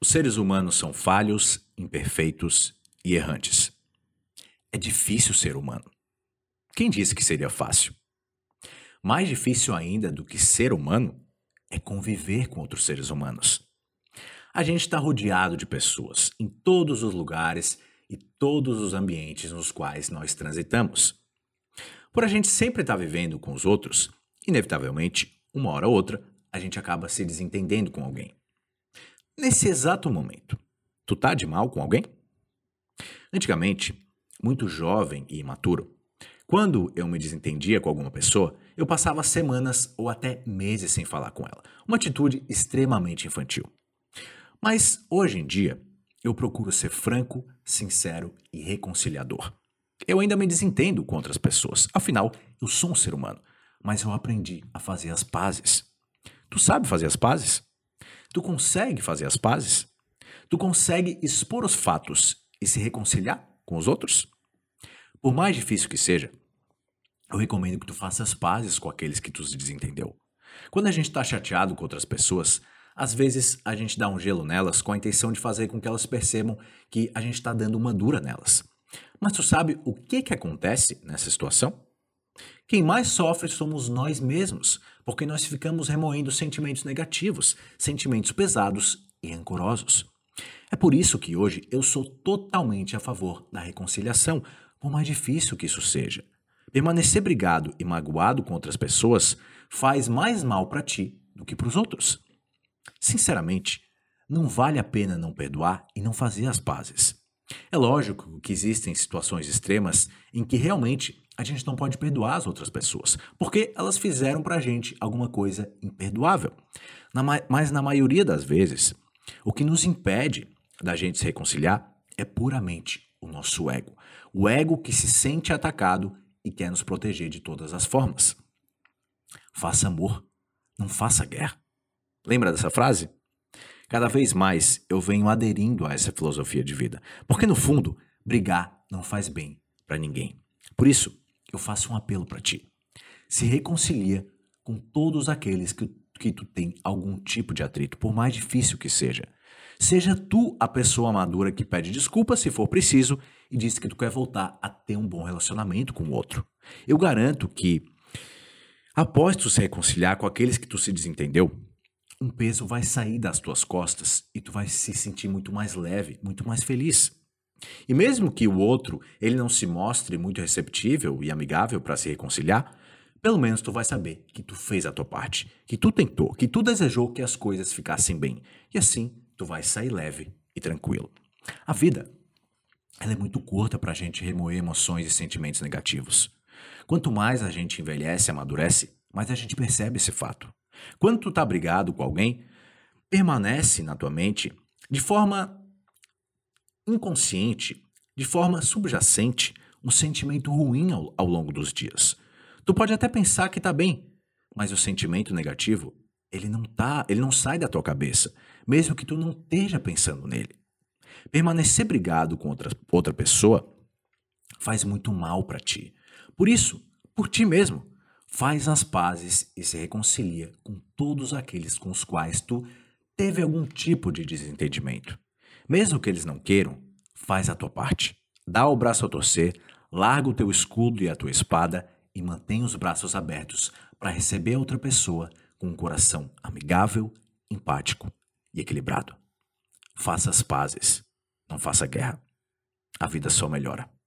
Os seres humanos são falhos, imperfeitos e errantes. É difícil ser humano. Quem disse que seria fácil? Mais difícil ainda do que ser humano é conviver com outros seres humanos. A gente está rodeado de pessoas em todos os lugares e todos os ambientes nos quais nós transitamos. Por a gente sempre estar tá vivendo com os outros, inevitavelmente, uma hora ou outra, a gente acaba se desentendendo com alguém. Nesse exato momento, tu tá de mal com alguém? Antigamente, muito jovem e imaturo, quando eu me desentendia com alguma pessoa, eu passava semanas ou até meses sem falar com ela. Uma atitude extremamente infantil. Mas hoje em dia, eu procuro ser franco, sincero e reconciliador. Eu ainda me desentendo com outras pessoas, afinal, eu sou um ser humano, mas eu aprendi a fazer as pazes. Tu sabe fazer as pazes? Tu consegue fazer as pazes? Tu consegue expor os fatos e se reconciliar com os outros? Por mais difícil que seja, eu recomendo que tu faça as pazes com aqueles que tu se desentendeu. Quando a gente está chateado com outras pessoas, às vezes a gente dá um gelo nelas com a intenção de fazer com que elas percebam que a gente está dando uma dura nelas. Mas tu sabe o que, que acontece nessa situação? Quem mais sofre somos nós mesmos, porque nós ficamos remoendo sentimentos negativos, sentimentos pesados e rancorosos. É por isso que hoje eu sou totalmente a favor da reconciliação, por mais difícil que isso seja. Permanecer brigado e magoado com outras pessoas faz mais mal para ti do que para os outros. Sinceramente, não vale a pena não perdoar e não fazer as pazes. É lógico que existem situações extremas em que realmente a gente não pode perdoar as outras pessoas, porque elas fizeram pra gente alguma coisa imperdoável. Na mas na maioria das vezes, o que nos impede da gente se reconciliar é puramente o nosso ego. O ego que se sente atacado e quer nos proteger de todas as formas. Faça amor, não faça guerra. Lembra dessa frase? Cada vez mais eu venho aderindo a essa filosofia de vida, porque no fundo, brigar não faz bem para ninguém. Por isso, eu faço um apelo para ti. Se reconcilia com todos aqueles que, que tu tem algum tipo de atrito, por mais difícil que seja. Seja tu a pessoa madura que pede desculpa se for preciso e diz que tu quer voltar a ter um bom relacionamento com o outro. Eu garanto que, após tu se reconciliar com aqueles que tu se desentendeu, um peso vai sair das tuas costas e tu vai se sentir muito mais leve, muito mais feliz. E mesmo que o outro ele não se mostre muito receptível e amigável para se reconciliar, pelo menos tu vai saber que tu fez a tua parte, que tu tentou, que tu desejou que as coisas ficassem bem. E assim tu vai sair leve e tranquilo. A vida, ela é muito curta para a gente remoer emoções e sentimentos negativos. Quanto mais a gente envelhece e amadurece, mais a gente percebe esse fato. Quando tu tá brigado com alguém, permanece na tua mente de forma inconsciente, de forma subjacente, um sentimento ruim ao, ao longo dos dias. Tu pode até pensar que tá bem, mas o sentimento negativo, ele não tá, ele não sai da tua cabeça mesmo que tu não esteja pensando nele. Permanecer brigado com outra, outra pessoa faz muito mal para ti. Por isso, por ti mesmo, faz as pazes e se reconcilia com todos aqueles com os quais tu teve algum tipo de desentendimento. Mesmo que eles não queiram, faz a tua parte. Dá o braço a torcer, larga o teu escudo e a tua espada e mantém os braços abertos para receber a outra pessoa com um coração amigável, empático e equilibrado. Faça as pazes, não faça guerra. A vida só melhora.